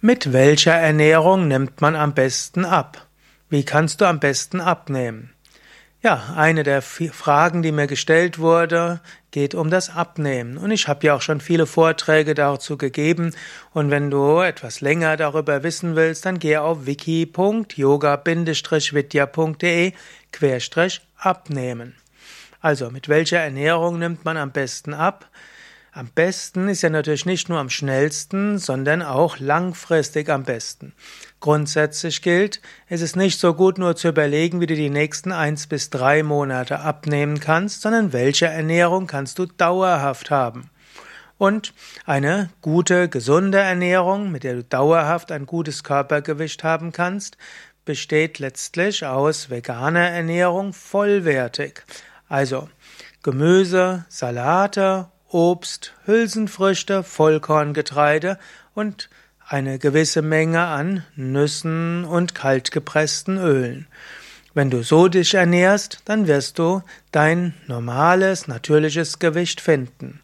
Mit welcher Ernährung nimmt man am besten ab? Wie kannst du am besten abnehmen? Ja, eine der Fragen, die mir gestellt wurde, geht um das Abnehmen. Und ich habe ja auch schon viele Vorträge dazu gegeben. Und wenn du etwas länger darüber wissen willst, dann geh auf wiki.yoga-vidya.de abnehmen. Also, mit welcher Ernährung nimmt man am besten ab? Am besten ist ja natürlich nicht nur am schnellsten, sondern auch langfristig am besten. Grundsätzlich gilt, es ist nicht so gut nur zu überlegen, wie du die nächsten eins bis drei Monate abnehmen kannst, sondern welche Ernährung kannst du dauerhaft haben. Und eine gute, gesunde Ernährung, mit der du dauerhaft ein gutes Körpergewicht haben kannst, besteht letztlich aus veganer Ernährung vollwertig. Also Gemüse, Salate Obst, Hülsenfrüchte, Vollkorngetreide und eine gewisse Menge an Nüssen und kaltgepressten Ölen. Wenn du so dich ernährst, dann wirst du dein normales, natürliches Gewicht finden.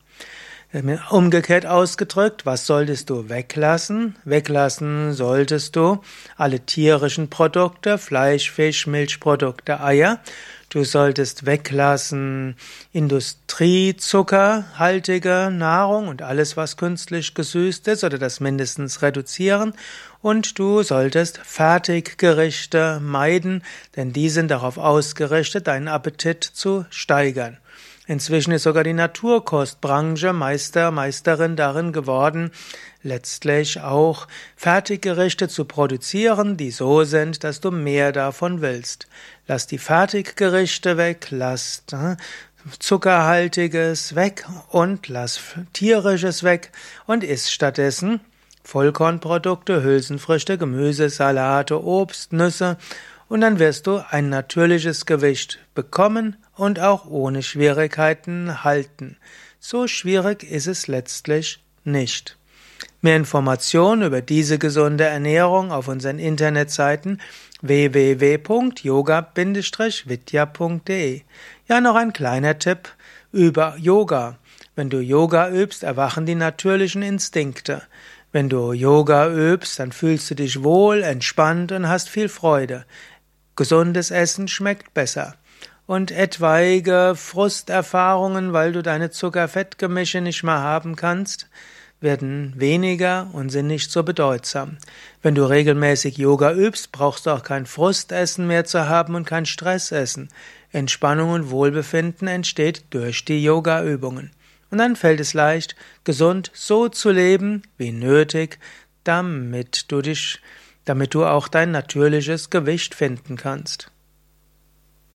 Umgekehrt ausgedrückt, was solltest du weglassen? Weglassen solltest du alle tierischen Produkte, Fleisch, Fisch, Milchprodukte, Eier. Du solltest weglassen Industriezuckerhaltige Nahrung und alles, was künstlich gesüßt ist, oder das mindestens reduzieren. Und du solltest Fertiggerichte meiden, denn die sind darauf ausgerichtet, deinen Appetit zu steigern. Inzwischen ist sogar die Naturkostbranche Meister, Meisterin darin geworden, letztlich auch Fertiggerichte zu produzieren, die so sind, dass du mehr davon willst. Lass die Fertiggerichte weg, lass äh, Zuckerhaltiges weg und lass tierisches weg und isst stattdessen Vollkornprodukte, Hülsenfrüchte, Gemüse, Salate, Obst, Nüsse und dann wirst du ein natürliches Gewicht bekommen und auch ohne Schwierigkeiten halten. So schwierig ist es letztlich nicht. Mehr Informationen über diese gesunde Ernährung auf unseren Internetseiten www.yoga-vidya.de. Ja, noch ein kleiner Tipp über Yoga. Wenn du Yoga übst, erwachen die natürlichen Instinkte. Wenn du Yoga übst, dann fühlst du dich wohl, entspannt und hast viel Freude. Gesundes Essen schmeckt besser. Und etwaige Frusterfahrungen, weil du deine Zuckerfettgemische nicht mehr haben kannst, werden weniger und sind nicht so bedeutsam. Wenn du regelmäßig Yoga übst, brauchst du auch kein Frustessen mehr zu haben und kein Stressessen. Entspannung und Wohlbefinden entsteht durch die Yogaübungen. Und dann fällt es leicht, gesund so zu leben wie nötig, damit du dich damit du auch dein natürliches Gewicht finden kannst.